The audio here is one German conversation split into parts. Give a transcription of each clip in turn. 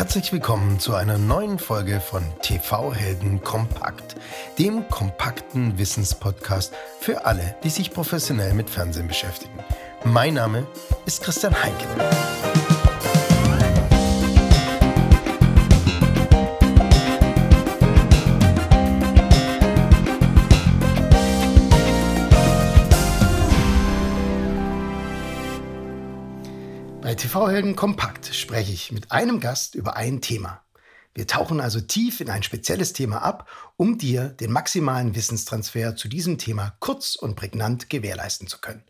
Herzlich willkommen zu einer neuen Folge von TV Helden Kompakt, dem kompakten Wissenspodcast für alle, die sich professionell mit Fernsehen beschäftigen. Mein Name ist Christian Heinke. TV-Helden Kompakt spreche ich mit einem Gast über ein Thema. Wir tauchen also tief in ein spezielles Thema ab, um dir den maximalen Wissenstransfer zu diesem Thema kurz und prägnant gewährleisten zu können.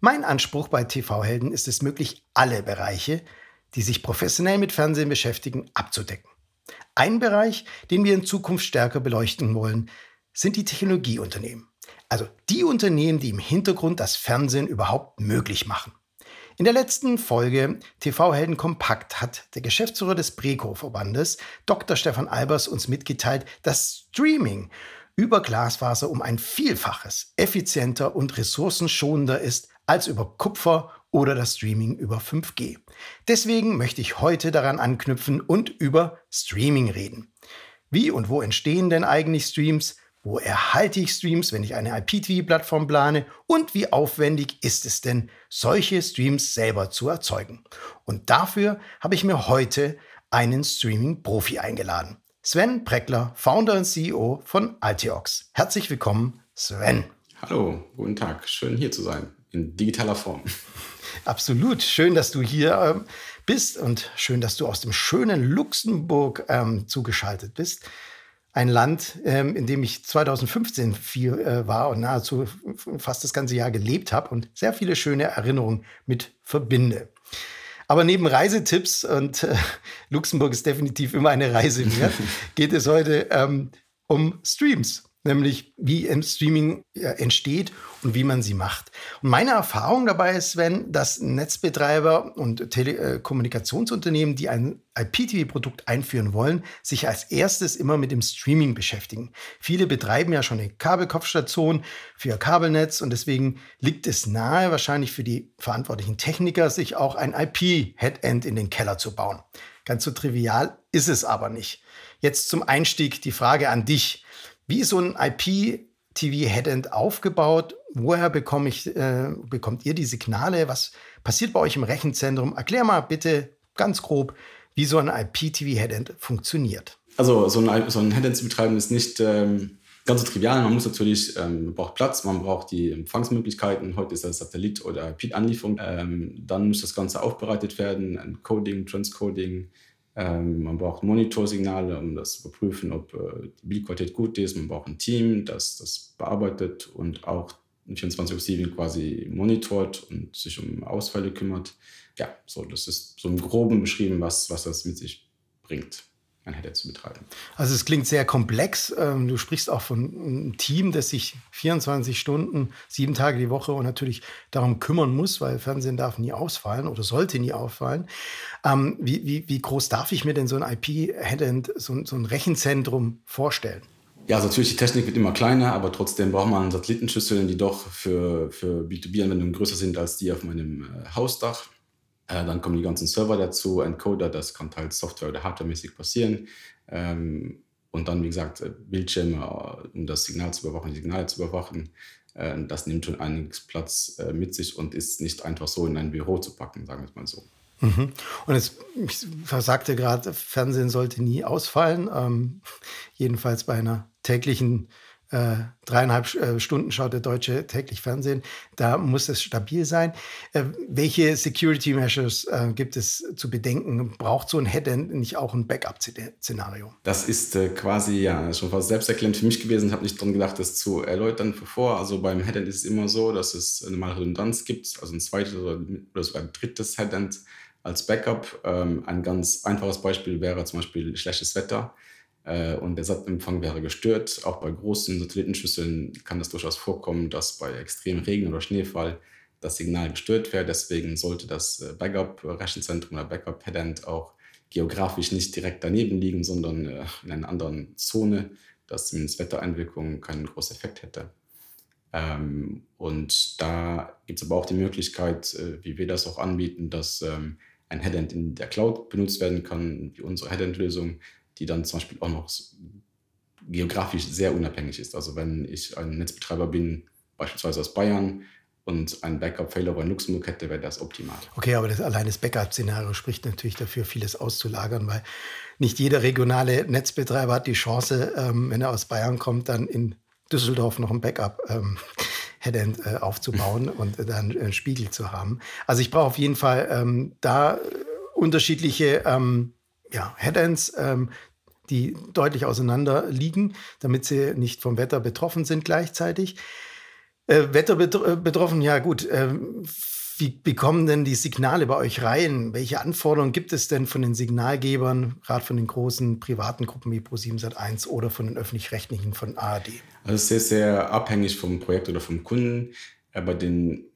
Mein Anspruch bei TV-Helden ist es möglich, alle Bereiche, die sich professionell mit Fernsehen beschäftigen, abzudecken. Ein Bereich, den wir in Zukunft stärker beleuchten wollen, sind die Technologieunternehmen. Also die Unternehmen, die im Hintergrund das Fernsehen überhaupt möglich machen. In der letzten Folge TV Helden Kompakt hat der Geschäftsführer des Breco-Verbandes, Dr. Stefan Albers, uns mitgeteilt, dass Streaming über Glasfaser um ein Vielfaches effizienter und ressourcenschonender ist als über Kupfer oder das Streaming über 5G. Deswegen möchte ich heute daran anknüpfen und über Streaming reden. Wie und wo entstehen denn eigentlich Streams? Wo erhalte ich Streams, wenn ich eine IPTV-Plattform plane? Und wie aufwendig ist es denn, solche Streams selber zu erzeugen? Und dafür habe ich mir heute einen Streaming-Profi eingeladen. Sven Preckler, Founder und CEO von Altiox. Herzlich willkommen, Sven. Hallo, guten Tag. Schön hier zu sein, in digitaler Form. Absolut. Schön, dass du hier ähm, bist und schön, dass du aus dem schönen Luxemburg ähm, zugeschaltet bist ein Land, ähm, in dem ich 2015 viel äh, war und nahezu fast das ganze Jahr gelebt habe und sehr viele schöne Erinnerungen mit verbinde. Aber neben Reisetipps, und äh, Luxemburg ist definitiv immer eine Reise wert, geht es heute ähm, um Streams nämlich wie im Streaming entsteht und wie man sie macht. Und meine Erfahrung dabei ist, wenn dass Netzbetreiber und Telekommunikationsunternehmen, die ein IPTV-Produkt einführen wollen, sich als erstes immer mit dem Streaming beschäftigen. Viele betreiben ja schon eine Kabelkopfstation für ihr Kabelnetz und deswegen liegt es nahe, wahrscheinlich für die verantwortlichen Techniker, sich auch ein IP-Headend in den Keller zu bauen. Ganz so trivial ist es aber nicht. Jetzt zum Einstieg die Frage an dich. Wie ist so ein IP-TV-Headend aufgebaut? Woher bekomme ich, äh, bekommt ihr die Signale? Was passiert bei euch im Rechenzentrum? Erklär mal bitte ganz grob, wie so ein IP-TV-Headend funktioniert. Also so ein, so ein Headend zu betreiben ist nicht ähm, ganz so trivial. Man muss natürlich, ähm, man braucht Platz, man braucht die Empfangsmöglichkeiten. Heute ist das Satellit- oder IP-Anlieferung. Ähm, dann muss das Ganze aufbereitet werden, Coding, Transcoding, man braucht Monitorsignale, um das zu überprüfen, ob äh, die Bildqualität gut ist. Man braucht ein Team, das das bearbeitet und auch 24 7 quasi monitort und sich um Ausfälle kümmert. Ja, so, das ist so im Groben beschrieben, was, was das mit sich bringt ein Header zu betreiben. Also es klingt sehr komplex. Ähm, du sprichst auch von einem Team, das sich 24 Stunden, sieben Tage die Woche und natürlich darum kümmern muss, weil Fernsehen darf nie ausfallen oder sollte nie auffallen. Ähm, wie, wie, wie groß darf ich mir denn so ein IP-Headend, so, so ein Rechenzentrum vorstellen? Ja, also natürlich, die Technik wird immer kleiner, aber trotzdem braucht man Satellitenschüsseln, die doch für, für B2B-Anwendungen größer sind als die auf meinem äh, Hausdach. Äh, dann kommen die ganzen Server dazu, Encoder, das kann halt Software- oder Hardware-mäßig passieren. Ähm, und dann, wie gesagt, äh, Bildschirme, äh, um das Signal zu überwachen, die Signale zu überwachen. Äh, das nimmt schon einiges Platz äh, mit sich und ist nicht einfach so in ein Büro zu packen, sagen wir es mal so. Mhm. Und es, ich sagte gerade, Fernsehen sollte nie ausfallen. Ähm, jedenfalls bei einer täglichen äh, dreieinhalb äh, Stunden schaut der Deutsche täglich Fernsehen. Da muss es stabil sein. Äh, welche Security Measures äh, gibt es zu bedenken? Braucht so ein Headend nicht auch ein Backup-Szenario? Das ist äh, quasi ja schon fast selbsterklärend für mich gewesen. Ich habe nicht daran gedacht, das zu erläutern zuvor. Also beim Headend ist es immer so, dass es eine normale Redundanz gibt, also ein zweites oder, oder sogar ein drittes Headend als Backup. Ähm, ein ganz einfaches Beispiel wäre zum Beispiel schlechtes Wetter und der Satzempfang wäre gestört. Auch bei großen Satellitenschüsseln kann es durchaus vorkommen, dass bei extremem Regen oder Schneefall das Signal gestört wäre. Deswegen sollte das äh, Backup-Rechenzentrum oder Backup-Headend auch geografisch nicht direkt daneben liegen, sondern äh, in einer anderen Zone, dass zumindest Wettereinwirkungen keinen großen Effekt hätte. Ähm, und da gibt es aber auch die Möglichkeit, wie wir das auch anbieten, dass ähm, ein Headend in der Cloud benutzt werden kann, wie unsere Headend-Lösung, die dann zum Beispiel auch noch geografisch sehr unabhängig ist. Also wenn ich ein Netzbetreiber bin, beispielsweise aus Bayern, und ein Backup-Failover in Luxemburg hätte, wäre das optimal. Okay, aber das, allein das Backup-Szenario spricht natürlich dafür, vieles auszulagern, weil nicht jeder regionale Netzbetreiber hat die Chance, ähm, wenn er aus Bayern kommt, dann in Düsseldorf noch ein Backup ähm, Headend äh, aufzubauen und äh, dann einen Spiegel zu haben. Also ich brauche auf jeden Fall ähm, da unterschiedliche ähm, ja, Headends, ähm, die deutlich auseinander liegen, damit sie nicht vom Wetter betroffen sind gleichzeitig. Äh, Wetter äh, betroffen, ja gut. Äh, wie, wie kommen denn die Signale bei euch rein? Welche Anforderungen gibt es denn von den Signalgebern, gerade von den großen privaten Gruppen wie Pro7 oder von den öffentlich-rechtlichen von ARD? Also sehr, sehr abhängig vom Projekt oder vom Kunden. Äh, bei den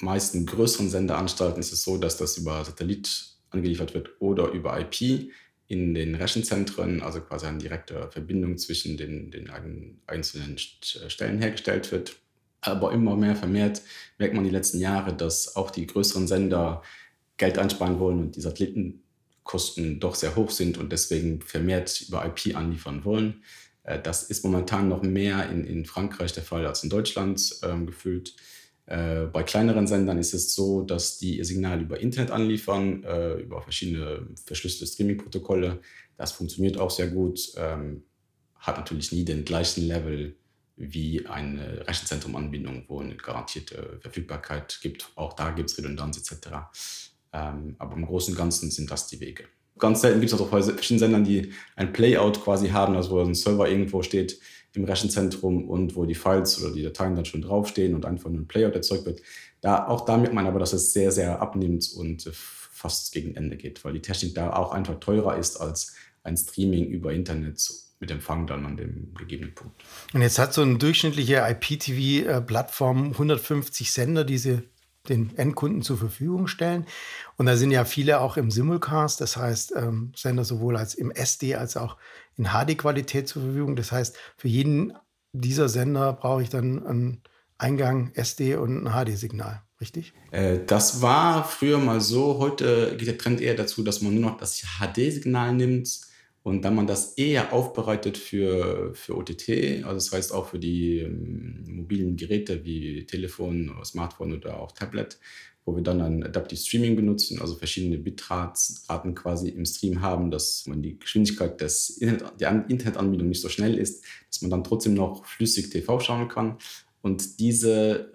meisten größeren Senderanstalten ist es so, dass das über Satellit angeliefert wird oder über IP in den Rechenzentren, also quasi eine direkte Verbindung zwischen den, den einzelnen Stellen hergestellt wird aber immer mehr vermehrt merkt man die letzten Jahre, dass auch die größeren Sender Geld einsparen wollen und die Satellitenkosten doch sehr hoch sind und deswegen vermehrt über IP anliefern wollen. Äh, das ist momentan noch mehr in, in Frankreich der Fall als in Deutschland ähm, gefühlt. Äh, bei kleineren Sendern ist es so, dass die ihr Signal über Internet anliefern, äh, über verschiedene verschlüsselte Streaming-Protokolle. Das funktioniert auch sehr gut, ähm, hat natürlich nie den gleichen Level wie eine Rechenzentrumanbindung, wo eine garantierte Verfügbarkeit gibt. Auch da gibt es Redundanz etc. Ähm, aber im Großen und Ganzen sind das die Wege. Ganz selten gibt es auch bei verschiedenen Sendern, die ein Playout quasi haben, also wo ein Server irgendwo steht im Rechenzentrum und wo die Files oder die Dateien dann schon draufstehen und einfach nur ein Playout erzeugt wird. Da, auch da merkt man aber, dass es sehr, sehr abnimmt und fast gegen Ende geht, weil die Technik da auch einfach teurer ist als ein Streaming über Internet mit Empfang dann an dem gegebenen Punkt. Und jetzt hat so eine durchschnittliche IPTV-Plattform 150 Sender, die sie den Endkunden zur Verfügung stellen. Und da sind ja viele auch im Simulcast, das heißt ähm, Sender sowohl als im SD als auch in HD-Qualität zur Verfügung. Das heißt, für jeden dieser Sender brauche ich dann einen Eingang SD und ein HD-Signal, richtig? Äh, das war früher mal so. Heute geht der Trend eher dazu, dass man nur noch das HD-Signal nimmt und da man das eher aufbereitet für, für OTT, also das heißt auch für die ähm, mobilen Geräte wie Telefon, Smartphone oder auch Tablet, wo wir dann ein Adaptive Streaming benutzen, also verschiedene Bitraten quasi im Stream haben, dass man die Geschwindigkeit des Internet, der Internetanbindung nicht so schnell ist, dass man dann trotzdem noch flüssig TV schauen kann. Und diese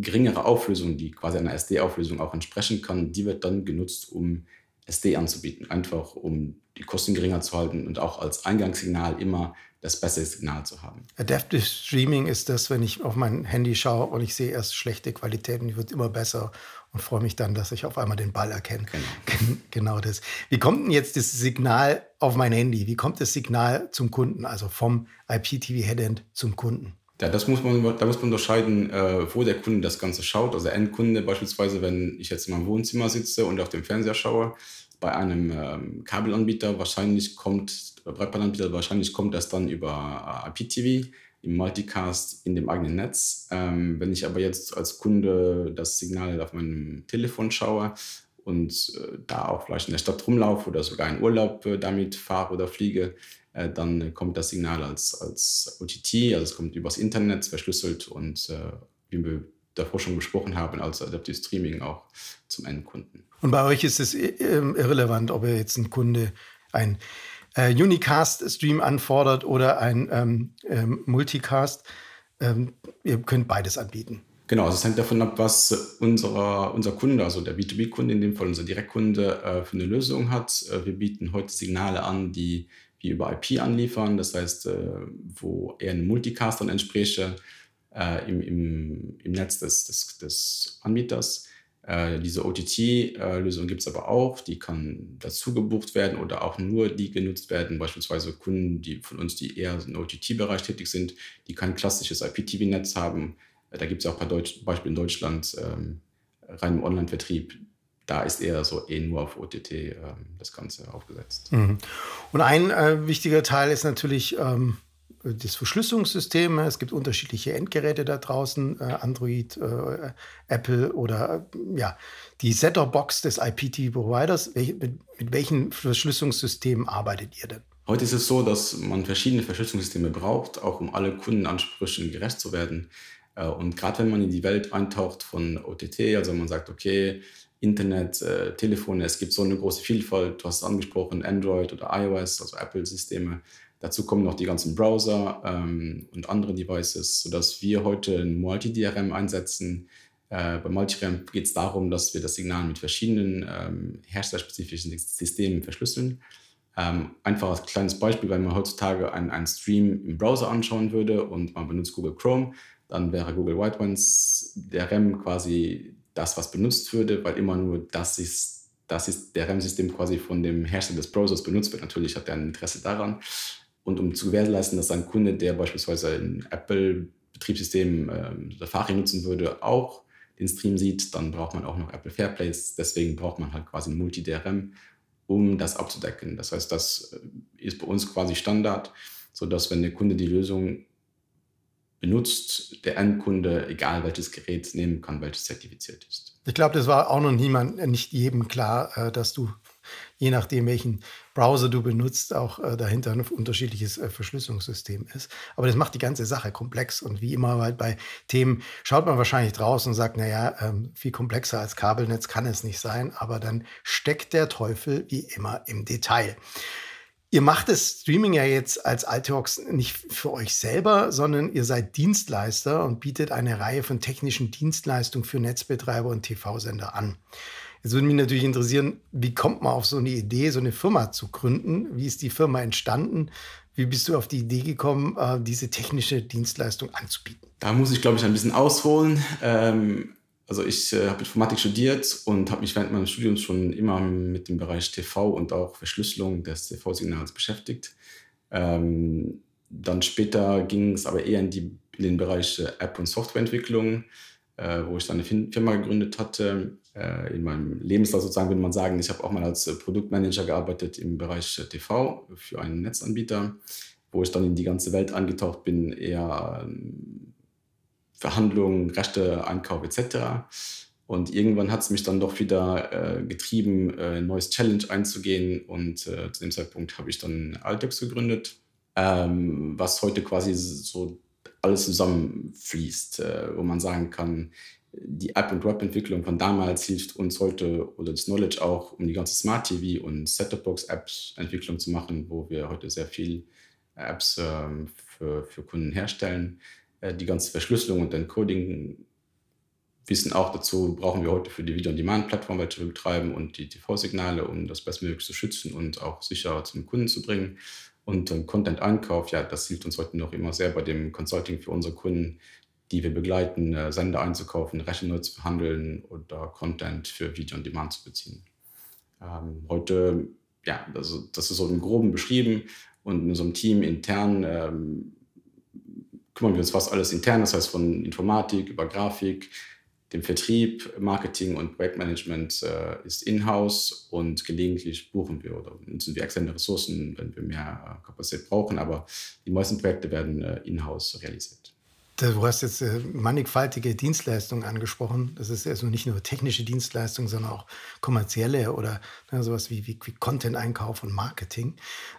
geringere Auflösung, die quasi einer SD-Auflösung auch entsprechen kann, die wird dann genutzt, um SD anzubieten, einfach um die Kosten geringer zu halten und auch als Eingangssignal immer das bessere Signal zu haben. Adaptive Streaming ist das, wenn ich auf mein Handy schaue und ich sehe erst schlechte Qualität und die wird immer besser und freue mich dann, dass ich auf einmal den Ball erkenne. Genau. genau das. Wie kommt denn jetzt das Signal auf mein Handy? Wie kommt das Signal zum Kunden, also vom IPTV Headend zum Kunden? Ja, das muss man, da muss man unterscheiden, äh, wo der Kunde das Ganze schaut. Also Endkunde beispielsweise, wenn ich jetzt in meinem Wohnzimmer sitze und auf dem Fernseher schaue, bei einem ähm, Kabelanbieter wahrscheinlich kommt, Breitbandanbieter wahrscheinlich kommt das dann über äh, IPTV im Multicast in dem eigenen Netz. Ähm, wenn ich aber jetzt als Kunde das Signal auf meinem Telefon schaue und äh, da auch vielleicht in der Stadt rumlaufe oder sogar in Urlaub äh, damit fahre oder fliege, äh, dann kommt das Signal als, als OTT, also es kommt übers Internet verschlüsselt und äh, wie wir davor schon besprochen haben, als Adaptive Streaming auch zum Endkunden. Und bei euch ist es ähm, irrelevant, ob ihr jetzt ein Kunde ein äh, Unicast-Stream anfordert oder ein ähm, ähm, Multicast. Ähm, ihr könnt beides anbieten. Genau, also es hängt davon ab, was unserer, unser Kunde, also der B2B-Kunde, in dem Fall unser Direktkunde, äh, für eine Lösung hat. Äh, wir bieten heute Signale an, die wir über IP anliefern, das heißt, äh, wo eher ein Multicast dann entspräche äh, im, im, im Netz des, des, des Anbieters. Äh, diese OTT-Lösung gibt es aber auch, die kann dazu gebucht werden oder auch nur die genutzt werden, beispielsweise Kunden die von uns, die eher im OTT-Bereich tätig sind, die kein klassisches IPTV-Netz haben. Da gibt es auch ein paar Deutsch Beispiele in Deutschland, ähm, rein im Online-Vertrieb. Da ist eher so eh nur auf OTT ähm, das Ganze aufgesetzt. Mhm. Und ein äh, wichtiger Teil ist natürlich ähm das Verschlüsselungssystem. Es gibt unterschiedliche Endgeräte da draußen, äh, Android, äh, Apple oder äh, ja, die Setter-Box des IPT-Providers. Mit, mit welchen Verschlüsselungssystemen arbeitet ihr denn? Heute ist es so, dass man verschiedene Verschlüsselungssysteme braucht, auch um alle Kundenansprüchen gerecht zu werden. Äh, und gerade wenn man in die Welt eintaucht von OTT, also man sagt, okay, Internet, äh, Telefone, es gibt so eine große Vielfalt, du hast es angesprochen, Android oder iOS, also Apple-Systeme. Dazu kommen noch die ganzen Browser ähm, und andere Devices, sodass wir heute ein Multi-DRM einsetzen. Äh, bei Multi-DRM geht es darum, dass wir das Signal mit verschiedenen ähm, herstellerspezifischen Systemen verschlüsseln. Ähm, einfach als kleines Beispiel, wenn man heutzutage einen, Stream im Browser anschauen würde und man benutzt Google Chrome, dann wäre Google White Ones DRM quasi das, was benutzt würde, weil immer nur das ist, das ist der RAM-System quasi von dem Hersteller des Browsers benutzt wird. Natürlich hat er ein Interesse daran. Und um zu gewährleisten, dass ein Kunde, der beispielsweise ein Apple-Betriebssystem äh, Safari nutzen würde, auch den Stream sieht, dann braucht man auch noch Apple Fairplays. Deswegen braucht man halt quasi ein Multi-DRM, um das abzudecken. Das heißt, das äh, ist bei uns quasi Standard, sodass wenn der Kunde die Lösung benutzt, der Endkunde, egal welches Gerät, nehmen kann, welches zertifiziert ist. Ich glaube, das war auch noch niemand, nicht jedem klar, äh, dass du, je nachdem, welchen Browser du benutzt, auch äh, dahinter ein unterschiedliches äh, Verschlüsselungssystem ist. Aber das macht die ganze Sache komplex. Und wie immer halt bei Themen schaut man wahrscheinlich draußen und sagt, naja, ähm, viel komplexer als Kabelnetz kann es nicht sein. Aber dann steckt der Teufel wie immer im Detail. Ihr macht das Streaming ja jetzt als Alteox nicht für euch selber, sondern ihr seid Dienstleister und bietet eine Reihe von technischen Dienstleistungen für Netzbetreiber und TV-Sender an. Jetzt würde mich natürlich interessieren, wie kommt man auf so eine Idee, so eine Firma zu gründen? Wie ist die Firma entstanden? Wie bist du auf die Idee gekommen, äh, diese technische Dienstleistung anzubieten? Da muss ich, glaube ich, ein bisschen ausholen. Ähm, also ich äh, habe Informatik studiert und habe mich während meines Studiums schon immer mit dem Bereich TV und auch Verschlüsselung des TV-Signals beschäftigt. Ähm, dann später ging es aber eher in, die, in den Bereich äh, App- und Softwareentwicklung, äh, wo ich dann eine Firma gegründet hatte. Äh, in meinem Lebenslauf sozusagen würde man sagen, ich habe auch mal als äh, Produktmanager gearbeitet im Bereich äh, TV für einen Netzanbieter, wo ich dann in die ganze Welt angetaucht bin, eher ähm, Verhandlungen, Rechte, Einkauf etc. Und irgendwann hat es mich dann doch wieder äh, getrieben, äh, ein neues Challenge einzugehen. Und äh, zu dem Zeitpunkt habe ich dann Altex gegründet, ähm, was heute quasi so alles zusammenfließt, äh, wo man sagen kann, die App- und Web-Entwicklung von damals hilft uns heute oder das Knowledge auch, um die ganze Smart TV und Set-Top-Box-Apps-Entwicklung zu machen, wo wir heute sehr viel Apps ähm, für, für Kunden herstellen. Äh, die ganze Verschlüsselung und Encoding wissen auch dazu, brauchen wir heute für die Video-on-Demand-Plattform, welche wir betreiben und die TV-Signale, um das bestmöglich zu schützen und auch sicher zum Kunden zu bringen. Und ähm, Content-Einkauf, ja, das hilft uns heute noch immer sehr bei dem Consulting für unsere Kunden, die wir begleiten, äh, Sender einzukaufen, Rechen neu zu verhandeln oder Content für Video-on-Demand zu beziehen. Ähm, heute, ja, also das ist so im Groben beschrieben und in unserem Team intern ähm, kümmern wir uns fast alles intern, das heißt von Informatik über Grafik, dem Vertrieb, Marketing und Projektmanagement äh, ist in-house und gelegentlich buchen wir oder nutzen wir externe Ressourcen, wenn wir mehr äh, Kapazität brauchen, aber die meisten Projekte werden äh, in-house realisiert. Du hast jetzt äh, mannigfaltige Dienstleistungen angesprochen. Das ist also nicht nur technische Dienstleistungen, sondern auch kommerzielle oder ne, sowas wie, wie, wie Content-Einkauf und Marketing.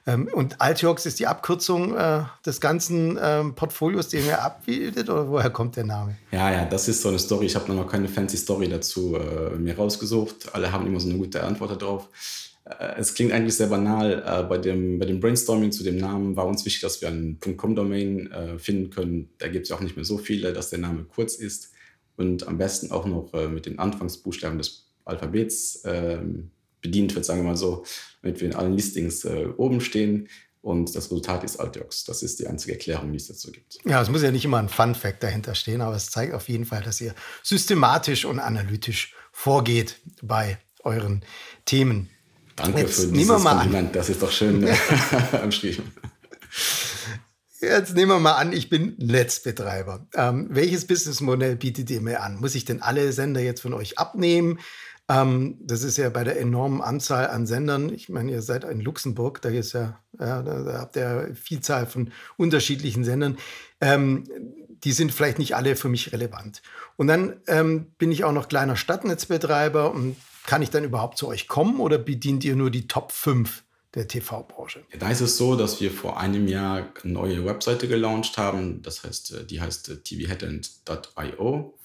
Ähm, und Altiox ist die Abkürzung äh, des ganzen ähm, Portfolios, den ihr abbildet, oder woher kommt der Name? Ja, ja, das ist so eine Story. Ich habe noch keine fancy Story dazu äh, mir rausgesucht. Alle haben immer so eine gute Antwort darauf. Äh, es klingt eigentlich sehr banal. Äh, bei, dem, bei dem Brainstorming zu dem Namen war uns wichtig, dass wir einen .com-Domain äh, finden können. Da gibt es ja auch nicht mehr so viele, dass der Name kurz ist und am besten auch noch mit den Anfangsbuchstaben des Alphabets ähm, bedient wird, sagen wir mal so, damit wir in allen Listings oben stehen. Und das Resultat ist Altiox. Das ist die einzige Erklärung, die es dazu gibt. Ja, es muss ja nicht immer ein Fun-Fact dahinter stehen, aber es zeigt auf jeden Fall, dass ihr systematisch und analytisch vorgeht bei euren Themen. Danke Jetzt für dieses Kompliment. An. Das ist doch schön beschrieben. Jetzt nehmen wir mal an, ich bin Netzbetreiber. Ähm, welches Businessmodell bietet ihr mir an? Muss ich denn alle Sender jetzt von euch abnehmen? Ähm, das ist ja bei der enormen Anzahl an Sendern. Ich meine, ihr seid in Luxemburg, da ist ja Ja, da, da, habt ihr Vielzahl von unterschiedlichen Sendern. Ähm, die sind vielleicht nicht alle für mich relevant. Und dann ähm, bin ich auch noch kleiner Stadtnetzbetreiber und kann ich dann überhaupt zu euch kommen oder bedient ihr nur die Top 5 der TV-Branche? Da ist es so, dass wir vor einem Jahr eine neue Webseite gelauncht haben. Das heißt, äh, die heißt äh, tvheadend.io.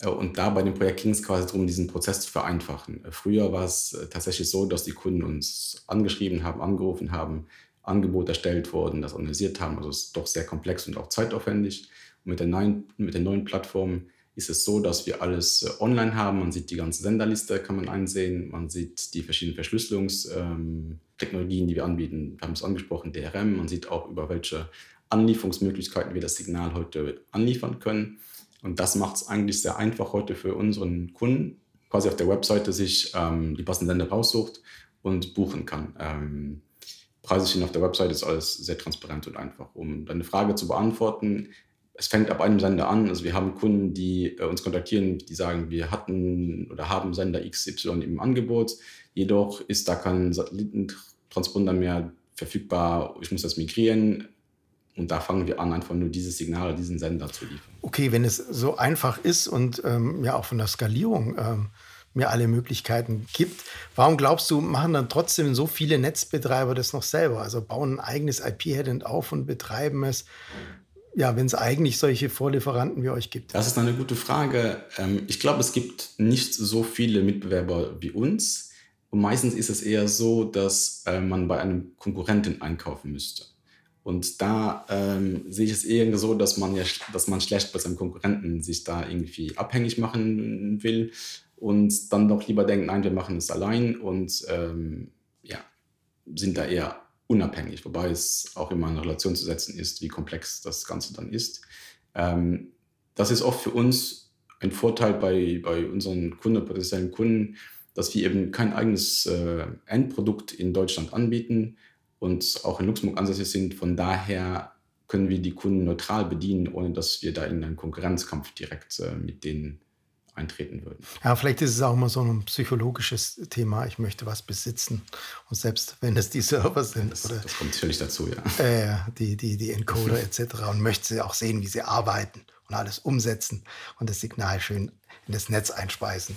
Äh, und da bei dem Projekt ging es quasi darum, diesen Prozess zu vereinfachen. Früher war es tatsächlich so, dass die Kunden uns angeschrieben haben, angerufen haben, Angebote erstellt wurden, das organisiert haben. Also es ist doch sehr komplex und auch zeitaufwendig. Und mit der neuen, mit der neuen Plattform ist es so, dass wir alles äh, online haben. Man sieht die ganze Senderliste, kann man einsehen. Man sieht die verschiedenen Verschlüsselungstechnologien, ähm, die wir anbieten. Wir haben es angesprochen, DRM. Man sieht auch, über welche Anlieferungsmöglichkeiten wir das Signal heute anliefern können. Und das macht es eigentlich sehr einfach heute für unseren Kunden, quasi auf der Webseite sich ähm, die passenden Sender raussucht und buchen kann. Ähm, Preise stehen auf der Webseite, ist alles sehr transparent und einfach. Um deine Frage zu beantworten, es fängt ab einem Sender an. Also wir haben Kunden, die äh, uns kontaktieren, die sagen, wir hatten oder haben Sender XY im Angebot. Jedoch ist da kein Satellitentransponder mehr verfügbar. Ich muss das migrieren. Und da fangen wir an, einfach nur dieses Signal, diesen Sender zu liefern. Okay, wenn es so einfach ist und ähm, ja auch von der Skalierung ähm, mir alle Möglichkeiten gibt, warum glaubst du, machen dann trotzdem so viele Netzbetreiber das noch selber? Also bauen ein eigenes IP-Headend auf und betreiben es ja, wenn es eigentlich solche Vorlieferanten wie euch gibt? Das ist eine gute Frage. Ähm, ich glaube, es gibt nicht so viele Mitbewerber wie uns. Und meistens ist es eher so, dass äh, man bei einem Konkurrenten einkaufen müsste. Und da ähm, sehe ich es eher so, dass man ja, dass man schlecht bei seinem Konkurrenten sich da irgendwie abhängig machen will und dann doch lieber denkt, nein, wir machen es allein und ähm, ja, sind da eher unabhängig, wobei es auch immer in Relation zu setzen ist, wie komplex das Ganze dann ist. Ähm, das ist oft für uns ein Vorteil bei, bei unseren Kunden, potenziellen Kunden, dass wir eben kein eigenes äh, Endprodukt in Deutschland anbieten und auch in Luxemburg ansässig sind. Von daher können wir die Kunden neutral bedienen, ohne dass wir da in einen Konkurrenzkampf direkt äh, mit denen eintreten würden. Ja, vielleicht ist es auch mal so ein psychologisches Thema. Ich möchte was besitzen. Und selbst wenn es die Server sind. Das, oder, das kommt natürlich dazu, ja. Äh, die, die, die Encoder etc. Und möchte sie auch sehen, wie sie arbeiten und alles umsetzen und das Signal schön in das Netz einspeisen.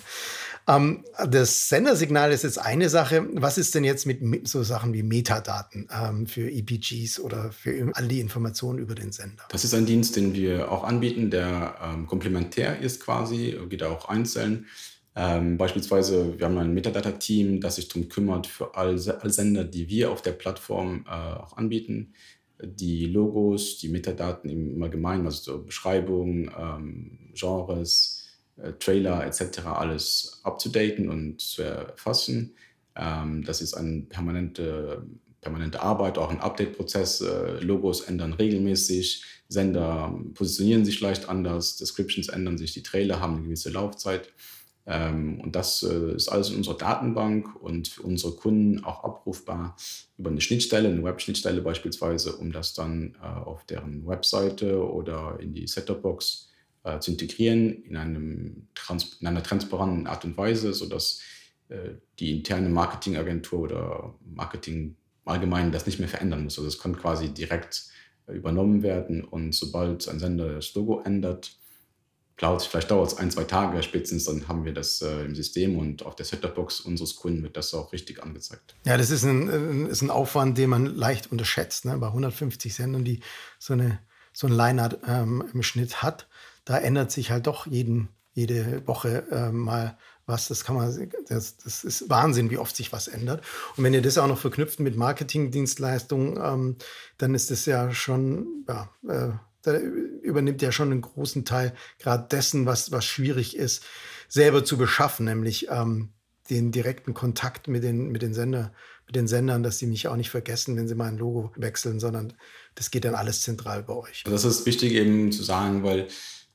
Ähm, das Sendersignal ist jetzt eine Sache. Was ist denn jetzt mit so Sachen wie Metadaten ähm, für EPGs oder für all die Informationen über den Sender? Das ist ein Dienst, den wir auch anbieten, der ähm, komplementär ist quasi, geht auch einzeln. Ähm, beispielsweise, wir haben ein Metadata-Team, das sich darum kümmert, für all, all, Sender, die wir auf der Plattform äh, auch anbieten, die Logos, die Metadaten im Allgemeinen, also so Beschreibung, ähm, Genres, äh, Trailer etc. alles abzudaten und zu erfassen. Ähm, das ist eine permanente, permanente Arbeit, auch ein Update-Prozess. Äh, Logos ändern regelmäßig, Sender positionieren sich leicht anders, Descriptions ändern sich, die Trailer haben eine gewisse Laufzeit. Ähm, und das äh, ist alles in unserer Datenbank und für unsere Kunden auch abrufbar über eine Schnittstelle, eine Web-Schnittstelle beispielsweise, um das dann auf deren Webseite oder in die Setup-Box äh, zu integrieren in, einem Trans in einer transparenten Art und Weise, sodass äh, die interne Marketingagentur oder Marketing allgemein das nicht mehr verändern muss. Also es kann quasi direkt äh, übernommen werden und sobald ein Sender das Logo ändert, vielleicht dauert es ein, zwei Tage spätestens, dann haben wir das äh, im System und auf der Setupbox unseres Kunden wird das auch richtig angezeigt. Ja, das ist ein, ist ein Aufwand, den man leicht unterschätzt. Ne? Bei 150 Sendern, die so, eine, so ein Line ähm, im Schnitt hat, da ändert sich halt doch jeden, jede Woche äh, mal was. Das kann man, das, das ist Wahnsinn, wie oft sich was ändert. Und wenn ihr das auch noch verknüpft mit Marketingdienstleistungen, ähm, dann ist das ja schon, ja, äh, da übernimmt ja schon einen großen Teil gerade dessen, was, was schwierig ist, selber zu beschaffen, nämlich ähm, den direkten Kontakt mit den, mit den Sender, mit den Sendern, dass sie mich auch nicht vergessen, wenn sie mal ein Logo wechseln, sondern das geht dann alles zentral bei euch. Das ist wichtig eben zu sagen, weil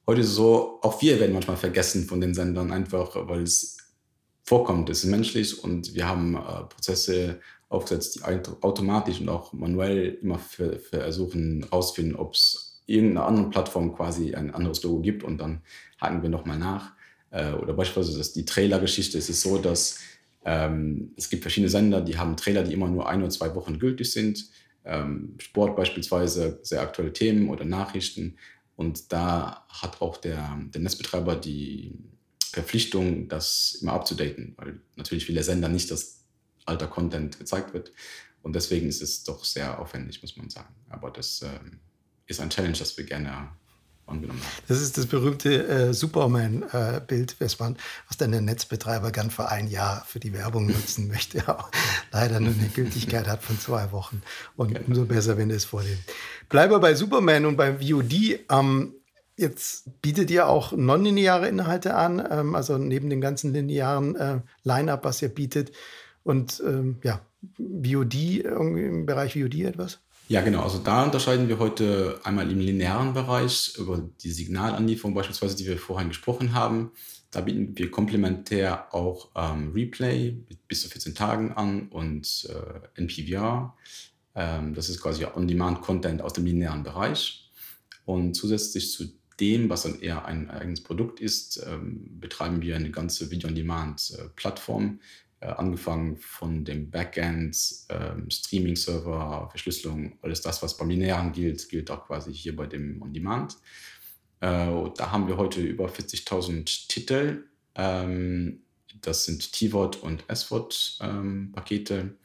heute so, auch wir werden manchmal vergessen von den Sendern, einfach weil es vorkommt, es ist menschlich und wir haben äh, Prozesse aufgesetzt, die automatisch und auch manuell immer für, für versuchen herausfinden, ob es irgendeiner anderen Plattform quasi ein anderes Logo gibt und dann haken wir nochmal nach. Äh, oder beispielsweise das, die Trailer-Geschichte ist es so, dass ähm, es gibt verschiedene Sender, die haben Trailer, die immer nur ein oder zwei Wochen gültig sind. ähm, Sport beispielsweise, sehr aktuelle Themen oder Nachrichten. Und da hat auch der, der Netzbetreiber die Verpflichtung, das immer abzudaten, weil natürlich viele Sender nicht das alter Content gezeigt wird. Und deswegen ist es doch sehr aufwendig, muss man sagen. Aber das ähm, ist ein Challenge, das wir gerne angenommen haben. Das ist das berühmte äh, Superman-Bild, äh, man was dann der Netzbetreiber gern für ein Jahr für die Werbung nutzen möchte, aber leider nur eine Gültigkeit hat von zwei Wochen. Und okay. umso besser, wenn es vorlebt. Bleiben wir bei Superman und beim VOD. Ähm, Jetzt bietet ihr auch nonlineare Inhalte an, ähm, also neben dem ganzen linearen äh, Line-up, was ihr bietet. Und ähm, ja, VOD, im Bereich VOD etwas? Ja, genau. Also da unterscheiden wir heute einmal im linearen Bereich über die Signalanlieferung beispielsweise, die wir vorhin gesprochen haben. Da bieten wir komplementär auch ähm, Replay bis zu 14 Tagen an und äh, NPVR. Ähm, das ist quasi On-Demand-Content aus dem linearen Bereich. Und zusätzlich zu dem, was dann eher ein eigenes Produkt ist, ähm, betreiben wir eine ganze Video-on-Demand-Plattform, äh, angefangen von dem Backend, ähm, Streaming-Server, Verschlüsselung, alles das, was beim Linearen gilt, gilt auch quasi hier bei dem On-Demand. Äh, da haben wir heute über 40.000 Titel. Ähm, das sind T-Wort und S-Wort-Pakete. Ähm,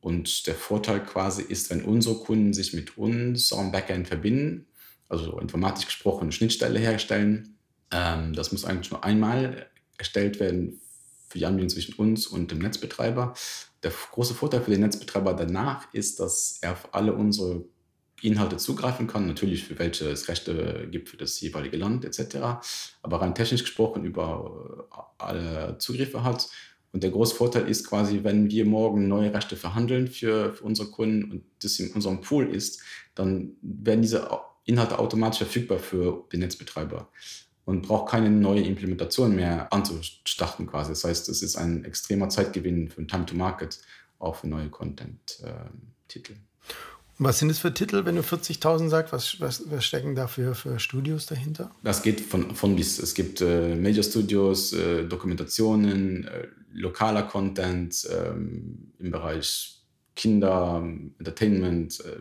und der Vorteil quasi ist, wenn unsere Kunden sich mit uns am Backend verbinden, also informatisch gesprochen, eine Schnittstelle herstellen, das muss eigentlich nur einmal erstellt werden Anbindung zwischen uns und dem Netzbetreiber. Der große Vorteil für den Netzbetreiber danach ist, dass er auf alle unsere Inhalte zugreifen kann, natürlich für welche es Rechte gibt für das jeweilige Land etc., aber rein technisch gesprochen über alle Zugriffe hat. Und der große Vorteil ist quasi, wenn wir morgen neue Rechte verhandeln für, für unsere Kunden und das in unserem Pool ist, dann werden diese Inhalte automatisch verfügbar für den Netzbetreiber und braucht keine neue Implementation mehr anzustarten quasi. Das heißt, es ist ein extremer Zeitgewinn für Time to Market, auch für neue Content-Titel. Was sind es für Titel, wenn du 40.000 sagst? Was, was, was, stecken da für, für Studios dahinter? Das geht von, von bis. Es gibt äh, Major Studios, äh, Dokumentationen, äh, lokaler Content ähm, im Bereich Kinder, Entertainment, äh,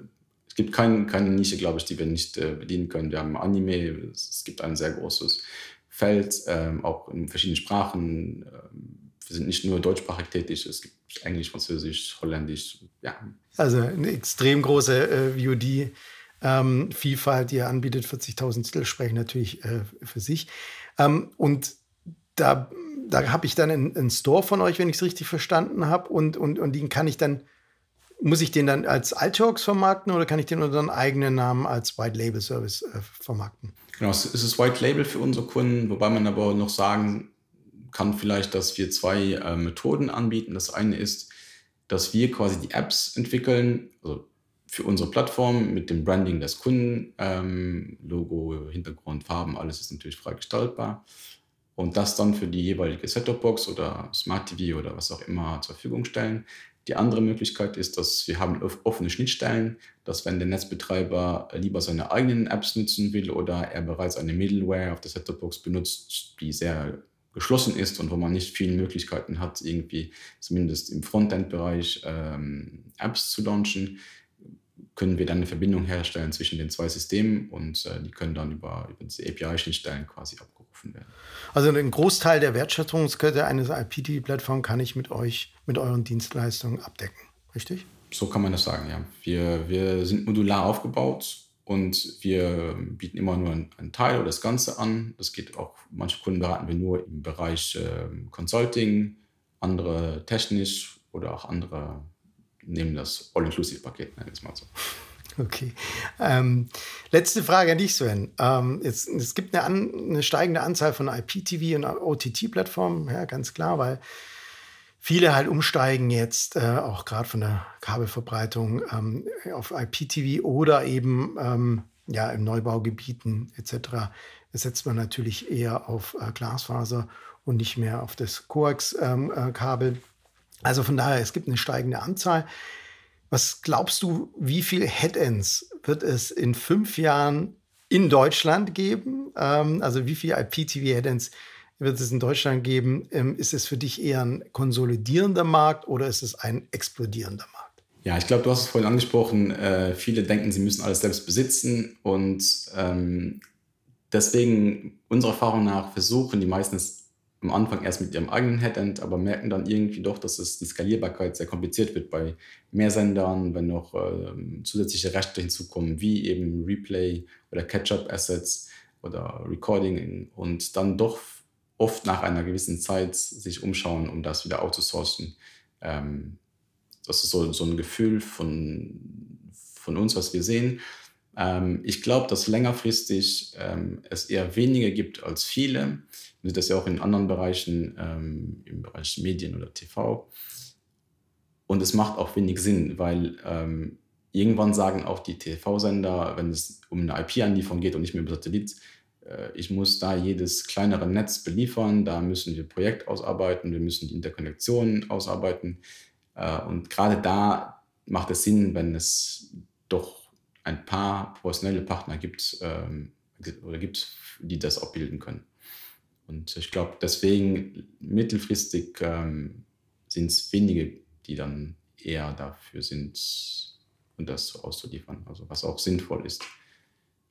es gibt kein, keine Nische, glaube ich, die wir nicht äh, bedienen können. Wir haben Anime, es gibt ein sehr großes Feld, ähm, auch in verschiedenen Sprachen. Ähm, wir sind nicht nur deutschsprachig tätig, es gibt Englisch, Französisch, Holländisch, ja. Also eine extrem große äh, VOD. Ähm, Vielfalt, die er anbietet, 40.000 Titel sprechen natürlich äh, für sich. Ähm, und da, da habe ich dann einen, einen, Store von euch, wenn ich es richtig verstanden habe, und, und, und den kann ich dann muss ich den dann als iTalks vermarkten oder kann ich den unter einem eigenen Namen als White Label Service äh, vermarkten? Genau, es ist White Label für unsere Kunden, wobei man aber noch sagen kann vielleicht, dass wir zwei äh, Methoden anbieten. Das eine ist, dass wir quasi die Apps entwickeln, also für unsere Plattform mit dem Branding des Kunden, ähm, Logo, Hintergrund, Farben, alles ist natürlich frei gestaltbar. Und das dann für die jeweilige Set-Top-Box oder Smart TV oder was auch immer zur Verfügung stellen. Die andere Möglichkeit ist, dass wir haben offene Schnittstellen, dass wenn der Netzbetreiber lieber seine eigenen Apps nutzen will oder er bereits eine Middleware auf der Set-Top-Box benutzt, die sehr geschlossen ist und wo man nicht viele Möglichkeiten hat, irgendwie zumindest im Frontend-Bereich ähm, Apps zu launchen, können wir dann eine Verbindung herstellen zwischen den zwei Systemen und äh, die können dann über, über diese API-Schnittstellen quasi abgerufen werden. Also einen Großteil der Wertschöpfungskette eines IPTV-Plattforms kann ich mit euch, mit euren Dienstleistungen abdecken, richtig? So kann man das sagen, ja. Wir, wir sind modular aufgebaut und wir bieten immer nur einen Teil oder das Ganze an. Das geht auch, manche Kunden beraten wir nur im Bereich äh, Consulting, andere technisch oder auch andere nehmen das All-Inclusive-Paket, nennen wir es mal so. Okay. Ähm, letzte Frage an dich, Sven. Ähm, jetzt, es gibt eine, an, eine, steigende Anzahl von IPTV und OTT-Plattformen, ja, ganz klar, weil viele halt umsteigen jetzt, äh, auch gerade von der Kabelverbreitung ähm, auf IPTV oder eben ähm, ja, in Neubaugebieten etc. setzt man natürlich eher auf äh, Glasfaser und nicht mehr auf das Coax-Kabel. Ähm, äh, also von daher, es gibt eine steigende Anzahl. Was glaubst du, wie viele Headends wird es in fünf Jahren in Deutschland geben? Ähm, also wie viele IPTV-Headends wird es in Deutschland geben? Ähm, ist es für dich eher ein konsolidierender Markt oder ist es ein explodierender Markt? Ja, ich glaube, du hast es vorhin angesprochen. Äh, viele denken, sie müssen alles selbst besitzen und ähm, deswegen unserer Erfahrung nach versuchen die meisten es am Anfang erst mit ihrem eigenen Headend, aber merken dann irgendwie doch, dass es die Skalierbarkeit sehr kompliziert wird bei mehr Sendern, wenn noch äh, zusätzliche Rechte hinzukommen, wie eben Replay oder Catch-up-Assets oder Recording und dann doch oft nach einer gewissen Zeit sich umschauen, um das wieder outzusourcen. Ähm, das ist so, so ein Gefühl von, von uns, was wir sehen. Ähm, ich glaube, dass längerfristig ähm, es eher weniger gibt als viele. Wir sehen das ja auch in anderen Bereichen, ähm, im Bereich Medien oder TV. Und es macht auch wenig Sinn, weil ähm, irgendwann sagen auch die TV-Sender, wenn es um eine IP-Anlieferung geht und nicht mehr über Satellit, äh, ich muss da jedes kleinere Netz beliefern, da müssen wir Projekt ausarbeiten, wir müssen die Interkonnektionen ausarbeiten. Äh, und gerade da macht es Sinn, wenn es doch ein paar professionelle Partner gibt ähm, oder gibt, die das abbilden können. Und ich glaube, deswegen mittelfristig ähm, sind es wenige, die dann eher dafür sind, und das auszuliefern, also was auch sinnvoll ist.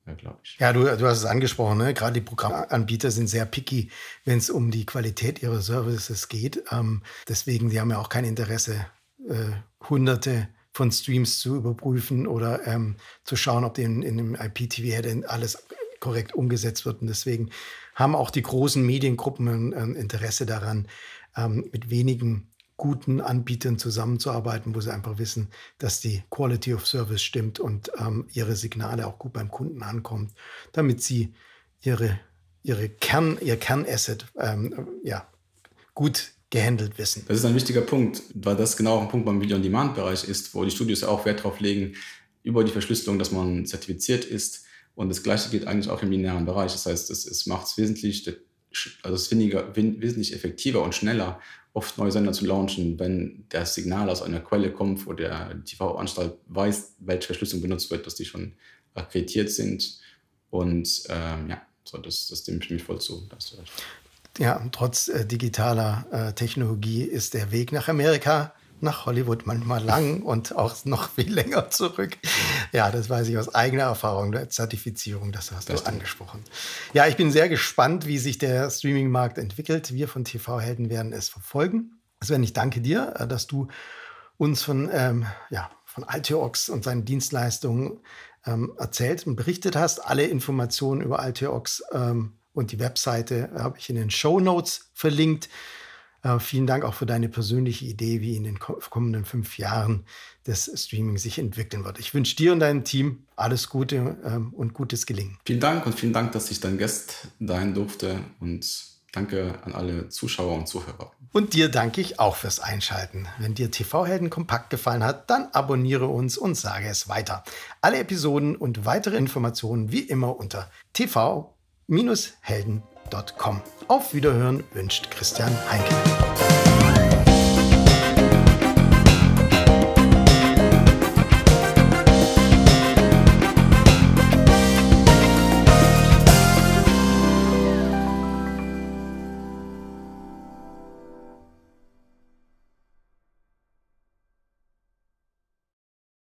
Ja, glaube ich. Ja, du, du hast es angesprochen, ne? gerade die Programmanbieter sind sehr picky, wenn es um die Qualität ihrer Services geht. Ähm, deswegen, die haben ja auch kein Interesse, äh, hunderte von Streams zu überprüfen oder ähm, zu schauen, ob in, in dem IPTV alles korrekt umgesetzt wird. Und deswegen haben auch die großen Mediengruppen ein, Interesse daran, ähm, mit wenigen guten Anbietern zusammenzuarbeiten, wo sie einfach wissen, dass die Quality of Service stimmt und ähm, ihre Signale auch gut beim Kunden ankommt, damit sie ihre, ihre Kern, ihr Kernasset ähm, ja, gut gehandelt wissen. Das ist ein wichtiger Punkt, weil das genau ein Punkt beim Video-on-Demand-Bereich ist, wo die Studios auch Wert darauf legen, über die Verschlüsselung, dass man zertifiziert ist. Und das Gleiche geht eigentlich auch im linearen Bereich. Das heißt, es, es macht es wesentlich, also es weniger, wesentlich effektiver und schneller, oft neue Sender zu launchen, wenn das Signal aus einer Quelle kommt, wo der TV-Anstalt weiß, welche Verschlüsselung benutzt wird, dass die schon akkreditiert sind. Und ähm, ja, so, das, das stimme ich mir voll zu. Ja, trotz äh, digitaler äh, Technologie ist der Weg nach Amerika, nach Hollywood manchmal lang und auch noch viel länger zurück. Ja, das weiß ich aus eigener Erfahrung, der Zertifizierung, das hast das du stimmt. angesprochen. Ja, ich bin sehr gespannt, wie sich der Streaming-Markt entwickelt. Wir von TV-Helden werden es verfolgen. Sven, ich danke dir, äh, dass du uns von, ähm, ja, von Alteox und seinen Dienstleistungen ähm, erzählt und berichtet hast. Alle Informationen über Alteox ähm, und die Webseite habe ich in den Show Notes verlinkt. Äh, vielen Dank auch für deine persönliche Idee, wie in den kommenden fünf Jahren das Streaming sich entwickeln wird. Ich wünsche dir und deinem Team alles Gute ähm, und gutes Gelingen. Vielen Dank und vielen Dank, dass ich dein Gast sein durfte und danke an alle Zuschauer und Zuhörer. Und dir danke ich auch fürs Einschalten. Wenn dir TV-Helden kompakt gefallen hat, dann abonniere uns und sage es weiter. Alle Episoden und weitere Informationen wie immer unter tv helden.com. Auf Wiederhören wünscht Christian Heinke.